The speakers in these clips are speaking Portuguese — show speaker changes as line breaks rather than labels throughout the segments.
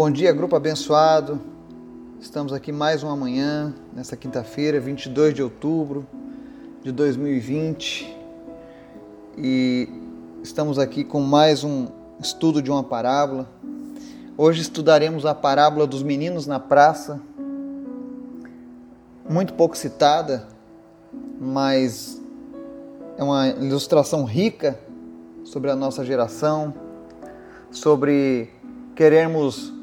Bom dia, grupo abençoado. Estamos aqui mais uma manhã, nessa quinta-feira, 22 de outubro de 2020. E estamos aqui com mais um estudo de uma parábola. Hoje estudaremos a parábola dos meninos na praça. Muito pouco citada, mas é uma ilustração rica sobre a nossa geração, sobre queremos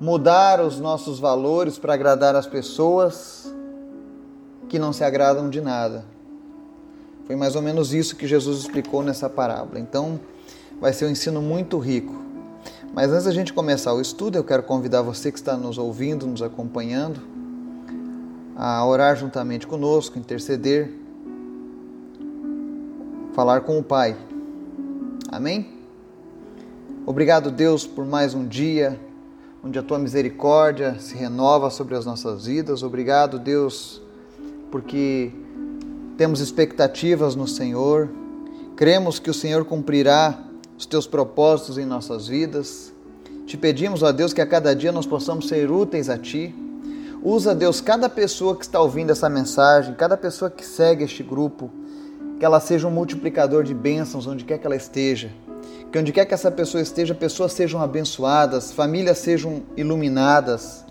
mudar os nossos valores para agradar as pessoas que não se agradam de nada. Foi mais ou menos isso que Jesus explicou nessa parábola. Então, vai ser um ensino muito rico. Mas antes da gente começar o estudo, eu quero convidar você que está nos ouvindo, nos acompanhando, a orar juntamente conosco, interceder, falar com o Pai. Amém? Obrigado, Deus, por mais um dia onde a tua misericórdia se renova sobre as nossas vidas. Obrigado, Deus, porque temos expectativas no Senhor. Cremos que o Senhor cumprirá os teus propósitos em nossas vidas. Te pedimos, ó Deus, que a cada dia nós possamos ser úteis a Ti. Usa, Deus, cada pessoa que está ouvindo essa mensagem, cada pessoa que segue este grupo, que ela seja um multiplicador de bênçãos onde quer que ela esteja que onde quer que essa pessoa esteja, pessoas sejam abençoadas, famílias sejam iluminadas.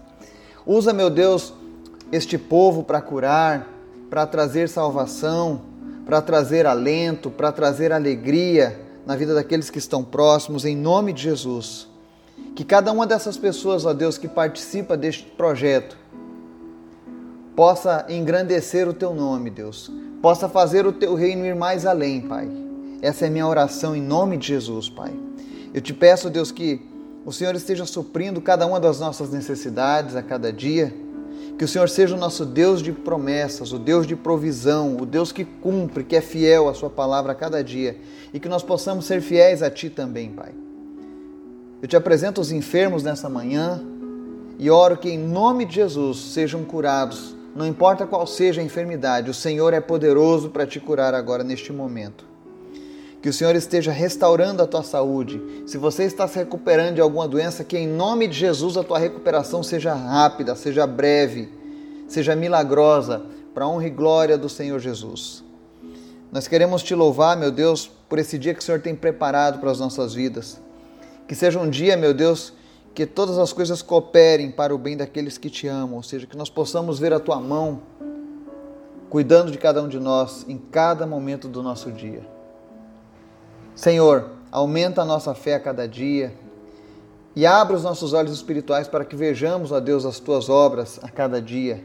Usa, meu Deus, este povo para curar, para trazer salvação, para trazer alento, para trazer alegria na vida daqueles que estão próximos, em nome de Jesus. Que cada uma dessas pessoas, ó Deus, que participa deste projeto, possa engrandecer o teu nome, Deus, possa fazer o teu reino ir mais além, Pai essa é a minha oração em nome de Jesus, Pai. Eu te peço, Deus, que o Senhor esteja suprindo cada uma das nossas necessidades a cada dia. Que o Senhor seja o nosso Deus de promessas, o Deus de provisão, o Deus que cumpre, que é fiel à Sua palavra a cada dia. E que nós possamos ser fiéis a Ti também, Pai. Eu te apresento os enfermos nessa manhã e oro que, em nome de Jesus, sejam curados. Não importa qual seja a enfermidade, o Senhor é poderoso para te curar agora neste momento. Que o Senhor esteja restaurando a tua saúde. Se você está se recuperando de alguma doença, que em nome de Jesus a tua recuperação seja rápida, seja breve, seja milagrosa, para a honra e glória do Senhor Jesus. Nós queremos te louvar, meu Deus, por esse dia que o Senhor tem preparado para as nossas vidas. Que seja um dia, meu Deus, que todas as coisas cooperem para o bem daqueles que te amam, ou seja, que nós possamos ver a tua mão cuidando de cada um de nós em cada momento do nosso dia. Senhor, aumenta a nossa fé a cada dia e abre os nossos olhos espirituais para que vejamos, ó Deus, as tuas obras a cada dia.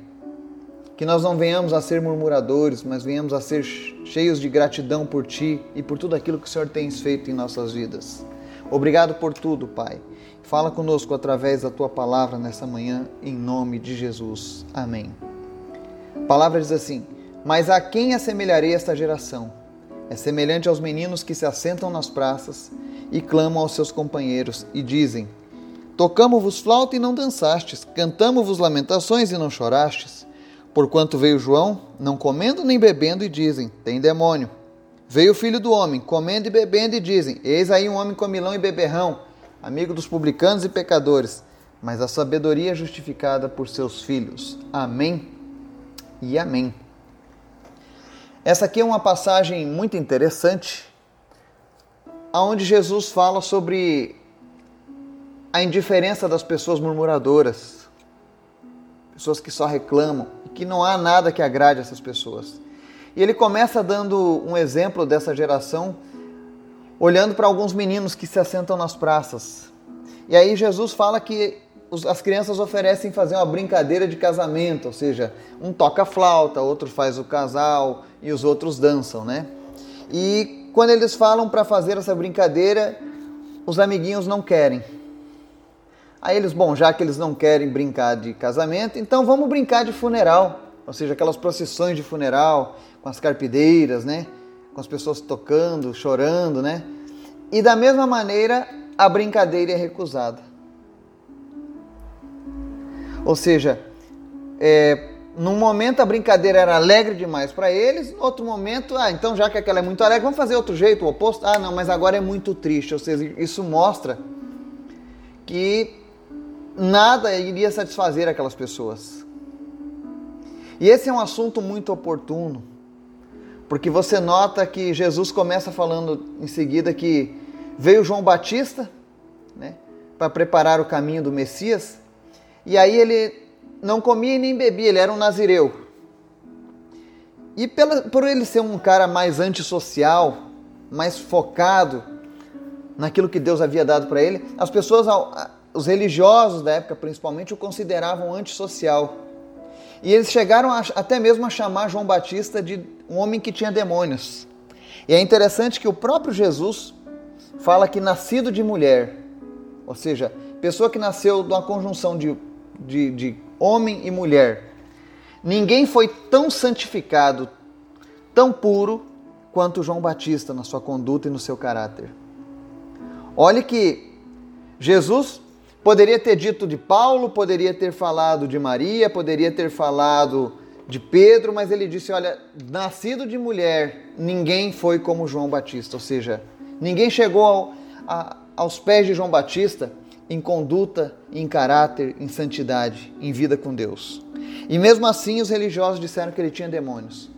Que nós não venhamos a ser murmuradores, mas venhamos a ser cheios de gratidão por Ti e por tudo aquilo que o Senhor tem feito em nossas vidas. Obrigado por tudo, Pai. Fala conosco através da Tua palavra nessa manhã, em nome de Jesus. Amém. A palavra diz assim: Mas a quem assemelharei esta geração? É semelhante aos meninos que se assentam nas praças e clamam aos seus companheiros e dizem: Tocamo-vos flauta e não dançastes, cantamo-vos lamentações e não chorastes. Porquanto veio João, não comendo nem bebendo, e dizem: Tem demônio. Veio o filho do homem, comendo e bebendo, e dizem: Eis aí um homem comilão e beberrão, amigo dos publicanos e pecadores. Mas a sabedoria é justificada por seus filhos. Amém e amém. Essa aqui é uma passagem muito interessante, aonde Jesus fala sobre a indiferença das pessoas murmuradoras, pessoas que só reclamam e que não há nada que agrade essas pessoas. E ele começa dando um exemplo dessa geração, olhando para alguns meninos que se assentam nas praças. E aí Jesus fala que as crianças oferecem fazer uma brincadeira de casamento, ou seja, um toca flauta, outro faz o casal e os outros dançam, né? E quando eles falam para fazer essa brincadeira, os amiguinhos não querem. Aí eles, bom, já que eles não querem brincar de casamento, então vamos brincar de funeral, ou seja, aquelas procissões de funeral com as carpideiras, né? Com as pessoas tocando, chorando, né? E da mesma maneira, a brincadeira é recusada. Ou seja, é, num momento a brincadeira era alegre demais para eles, no outro momento, ah, então já que aquela é muito alegre, vamos fazer outro jeito, o oposto. Ah, não, mas agora é muito triste. Ou seja, isso mostra que nada iria satisfazer aquelas pessoas. E esse é um assunto muito oportuno, porque você nota que Jesus começa falando em seguida que veio João Batista, né, para preparar o caminho do Messias, e aí ele não comia nem bebia, ele era um nazireu. E pela, por ele ser um cara mais antissocial, mais focado naquilo que Deus havia dado para ele, as pessoas, os religiosos da época principalmente, o consideravam antissocial. E eles chegaram a, até mesmo a chamar João Batista de um homem que tinha demônios. E é interessante que o próprio Jesus fala que nascido de mulher, ou seja, pessoa que nasceu de uma conjunção de, de, de homem e mulher, ninguém foi tão santificado, tão puro quanto João Batista na sua conduta e no seu caráter. Olhe que Jesus Poderia ter dito de Paulo, poderia ter falado de Maria, poderia ter falado de Pedro, mas ele disse: Olha, nascido de mulher, ninguém foi como João Batista. Ou seja, ninguém chegou ao, a, aos pés de João Batista em conduta, em caráter, em santidade, em vida com Deus. E mesmo assim, os religiosos disseram que ele tinha demônios.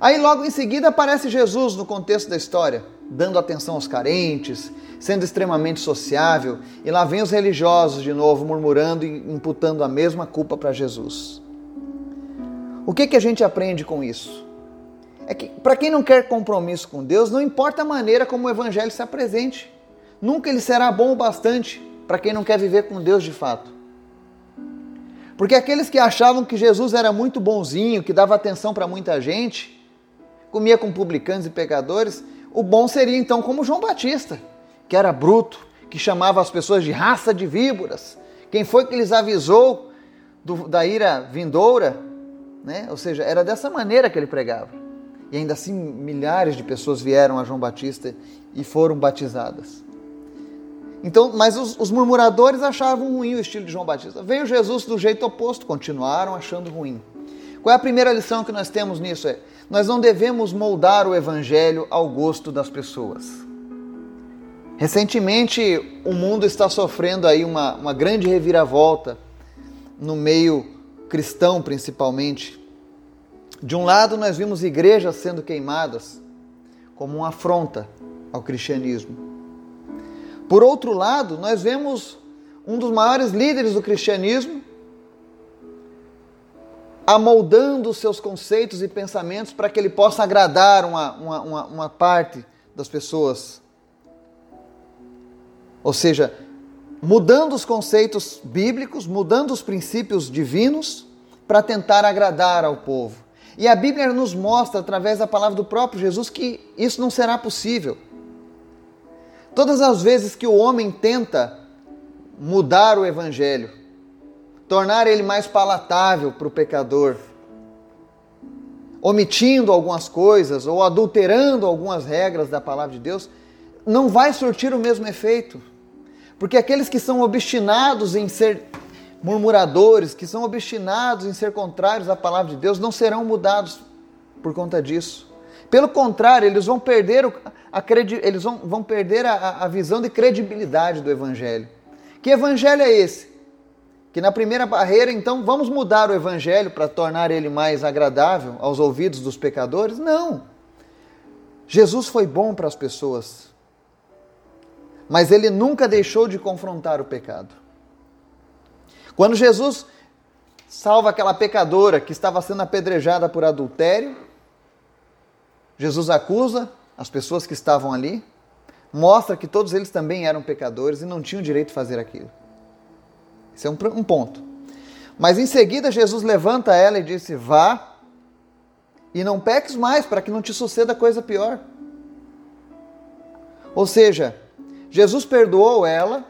Aí, logo em seguida, aparece Jesus no contexto da história, dando atenção aos carentes, sendo extremamente sociável, e lá vem os religiosos de novo murmurando e imputando a mesma culpa para Jesus. O que, que a gente aprende com isso? É que para quem não quer compromisso com Deus, não importa a maneira como o evangelho se apresente, nunca ele será bom o bastante para quem não quer viver com Deus de fato. Porque aqueles que achavam que Jesus era muito bonzinho, que dava atenção para muita gente, comia com publicanos e pecadores, o bom seria então como João Batista, que era bruto, que chamava as pessoas de raça de víboras. Quem foi que lhes avisou do, da ira vindoura? Né? Ou seja, era dessa maneira que ele pregava. E ainda assim, milhares de pessoas vieram a João Batista e foram batizadas. Então, mas os, os, murmuradores achavam ruim o estilo de João Batista. Veio Jesus do jeito oposto, continuaram achando ruim. Qual é a primeira lição que nós temos nisso? É, nós não devemos moldar o evangelho ao gosto das pessoas. Recentemente, o mundo está sofrendo aí uma, uma grande reviravolta no meio cristão, principalmente. De um lado, nós vimos igrejas sendo queimadas como uma afronta ao cristianismo. Por outro lado, nós vemos um dos maiores líderes do cristianismo amoldando seus conceitos e pensamentos para que ele possa agradar uma, uma, uma, uma parte das pessoas ou seja, mudando os conceitos bíblicos, mudando os princípios divinos para tentar agradar ao povo. E a Bíblia nos mostra, através da palavra do próprio Jesus, que isso não será possível. Todas as vezes que o homem tenta mudar o evangelho, tornar ele mais palatável para o pecador, omitindo algumas coisas ou adulterando algumas regras da palavra de Deus, não vai surtir o mesmo efeito. Porque aqueles que são obstinados em ser murmuradores, que são obstinados em ser contrários à palavra de Deus, não serão mudados por conta disso. Pelo contrário, eles vão perder, a, eles vão, vão perder a, a visão de credibilidade do Evangelho. Que Evangelho é esse? Que na primeira barreira, então, vamos mudar o Evangelho para tornar ele mais agradável aos ouvidos dos pecadores? Não. Jesus foi bom para as pessoas mas ele nunca deixou de confrontar o pecado. Quando Jesus salva aquela pecadora que estava sendo apedrejada por adultério, Jesus acusa as pessoas que estavam ali, mostra que todos eles também eram pecadores e não tinham direito de fazer aquilo. Esse é um, um ponto. Mas em seguida Jesus levanta ela e disse: Vá e não peques mais, para que não te suceda coisa pior. Ou seja, Jesus perdoou ela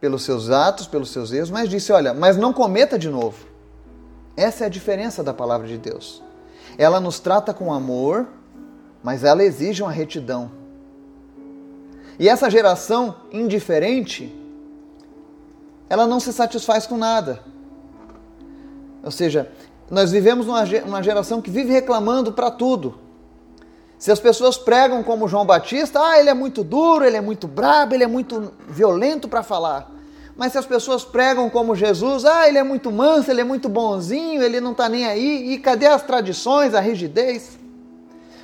pelos seus atos, pelos seus erros, mas disse: Olha, mas não cometa de novo. Essa é a diferença da palavra de Deus. Ela nos trata com amor, mas ela exige uma retidão. E essa geração indiferente, ela não se satisfaz com nada. Ou seja, nós vivemos numa geração que vive reclamando para tudo. Se as pessoas pregam como João Batista, ah, ele é muito duro, ele é muito brabo, ele é muito violento para falar. Mas se as pessoas pregam como Jesus, ah, ele é muito manso, ele é muito bonzinho, ele não está nem aí, e cadê as tradições, a rigidez?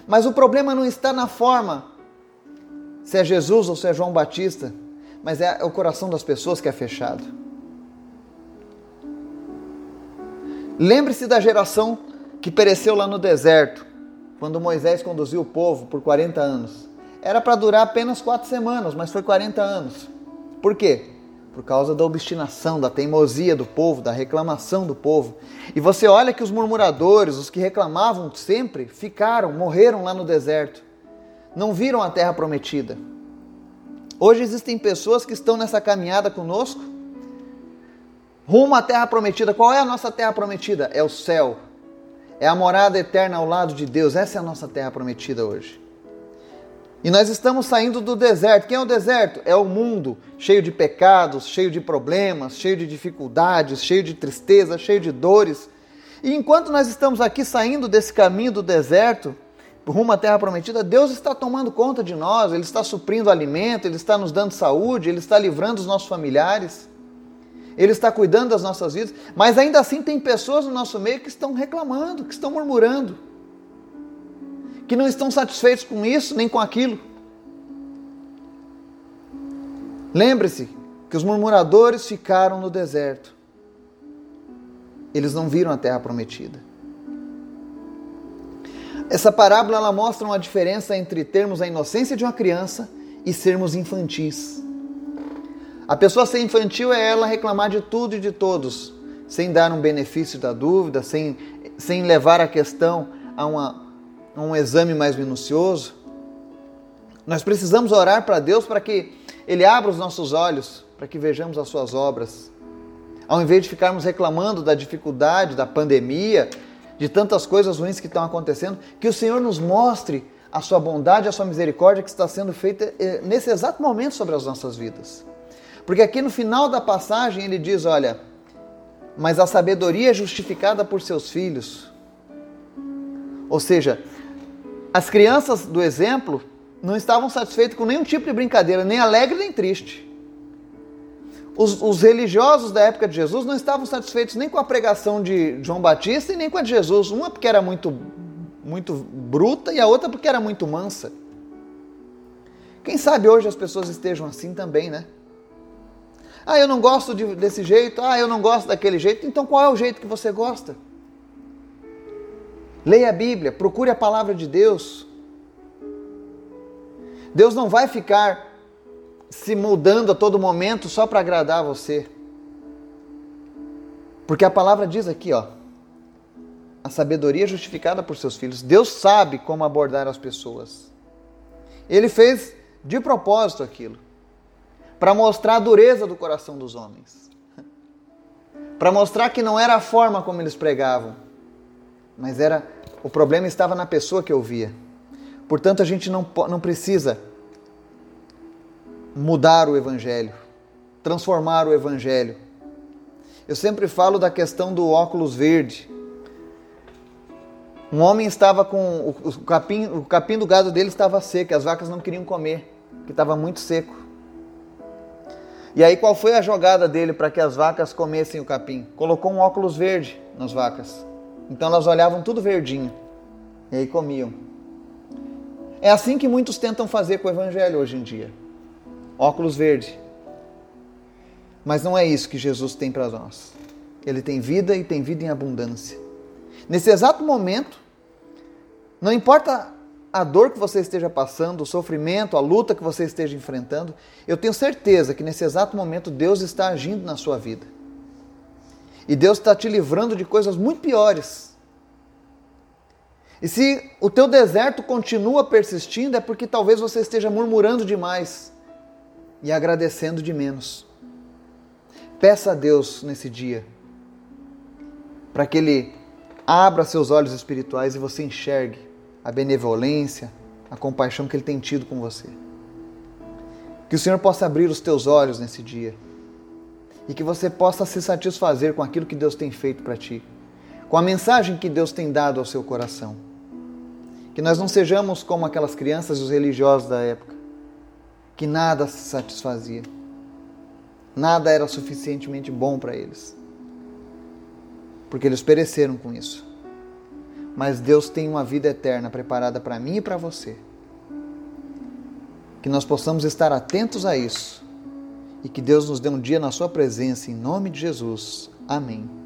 Mas o problema não está na forma, se é Jesus ou se é João Batista, mas é o coração das pessoas que é fechado. Lembre-se da geração que pereceu lá no deserto, quando Moisés conduziu o povo por 40 anos. Era para durar apenas quatro semanas, mas foi 40 anos. Por quê? Por causa da obstinação, da teimosia do povo, da reclamação do povo. E você olha que os murmuradores, os que reclamavam sempre, ficaram, morreram lá no deserto. Não viram a terra prometida. Hoje existem pessoas que estão nessa caminhada conosco, rumo à terra prometida. Qual é a nossa terra prometida? É o céu. É a morada eterna ao lado de Deus. Essa é a nossa terra prometida hoje. E nós estamos saindo do deserto. Quem é o deserto? É o mundo cheio de pecados, cheio de problemas, cheio de dificuldades, cheio de tristeza, cheio de dores. E enquanto nós estamos aqui saindo desse caminho do deserto, rumo à terra prometida, Deus está tomando conta de nós, Ele está suprindo alimento, Ele está nos dando saúde, Ele está livrando os nossos familiares, Ele está cuidando das nossas vidas, mas ainda assim tem pessoas no nosso meio que estão reclamando, que estão murmurando que não estão satisfeitos com isso nem com aquilo. Lembre-se que os murmuradores ficaram no deserto. Eles não viram a terra prometida. Essa parábola ela mostra uma diferença entre termos a inocência de uma criança e sermos infantis. A pessoa ser infantil é ela reclamar de tudo e de todos, sem dar um benefício da dúvida, sem, sem levar a questão a uma um exame mais minucioso. Nós precisamos orar para Deus para que Ele abra os nossos olhos, para que vejamos as Suas obras. Ao invés de ficarmos reclamando da dificuldade, da pandemia, de tantas coisas ruins que estão acontecendo, que o Senhor nos mostre a Sua bondade, a Sua misericórdia que está sendo feita eh, nesse exato momento sobre as nossas vidas. Porque aqui no final da passagem ele diz: Olha, mas a sabedoria é justificada por seus filhos. Ou seja, as crianças do exemplo não estavam satisfeitas com nenhum tipo de brincadeira, nem alegre nem triste. Os, os, religiosos da época de Jesus não estavam satisfeitos nem com a pregação de João Batista e nem com a de Jesus. Uma porque era muito, muito bruta e a outra porque era muito mansa. Quem sabe hoje as pessoas estejam assim também, né? Ah, eu não gosto de, desse jeito, ah, eu não gosto daquele jeito. Então qual é o jeito que você gosta? Leia a Bíblia, procure a palavra de Deus. Deus não vai ficar se mudando a todo momento só para agradar você. Porque a palavra diz aqui, ó, a sabedoria é justificada por seus filhos. Deus sabe como abordar as pessoas. Ele fez de propósito aquilo, para mostrar a dureza do coração dos homens. Para mostrar que não era a forma como eles pregavam, mas era o problema estava na pessoa que ouvia. Portanto, a gente não, não precisa mudar o evangelho, transformar o evangelho. Eu sempre falo da questão do óculos verde. Um homem estava com o capim, o capim do gado dele estava seco, as vacas não queriam comer, que estava muito seco. E aí qual foi a jogada dele para que as vacas comessem o capim? Colocou um óculos verde nas vacas. Então elas olhavam tudo verdinho e aí comiam. É assim que muitos tentam fazer com o evangelho hoje em dia. Óculos verde. Mas não é isso que Jesus tem para nós. Ele tem vida e tem vida em abundância. Nesse exato momento, não importa a dor que você esteja passando, o sofrimento, a luta que você esteja enfrentando, eu tenho certeza que nesse exato momento Deus está agindo na sua vida. E Deus está te livrando de coisas muito piores. E se o teu deserto continua persistindo, é porque talvez você esteja murmurando demais e agradecendo de menos. Peça a Deus nesse dia para que Ele abra seus olhos espirituais e você enxergue a benevolência, a compaixão que Ele tem tido com você. Que o Senhor possa abrir os teus olhos nesse dia e que você possa se satisfazer com aquilo que Deus tem feito para ti, com a mensagem que Deus tem dado ao seu coração. Que nós não sejamos como aquelas crianças e os religiosos da época, que nada se satisfazia. Nada era suficientemente bom para eles. Porque eles pereceram com isso. Mas Deus tem uma vida eterna preparada para mim e para você. Que nós possamos estar atentos a isso. E que Deus nos dê um dia na Sua presença, em nome de Jesus. Amém.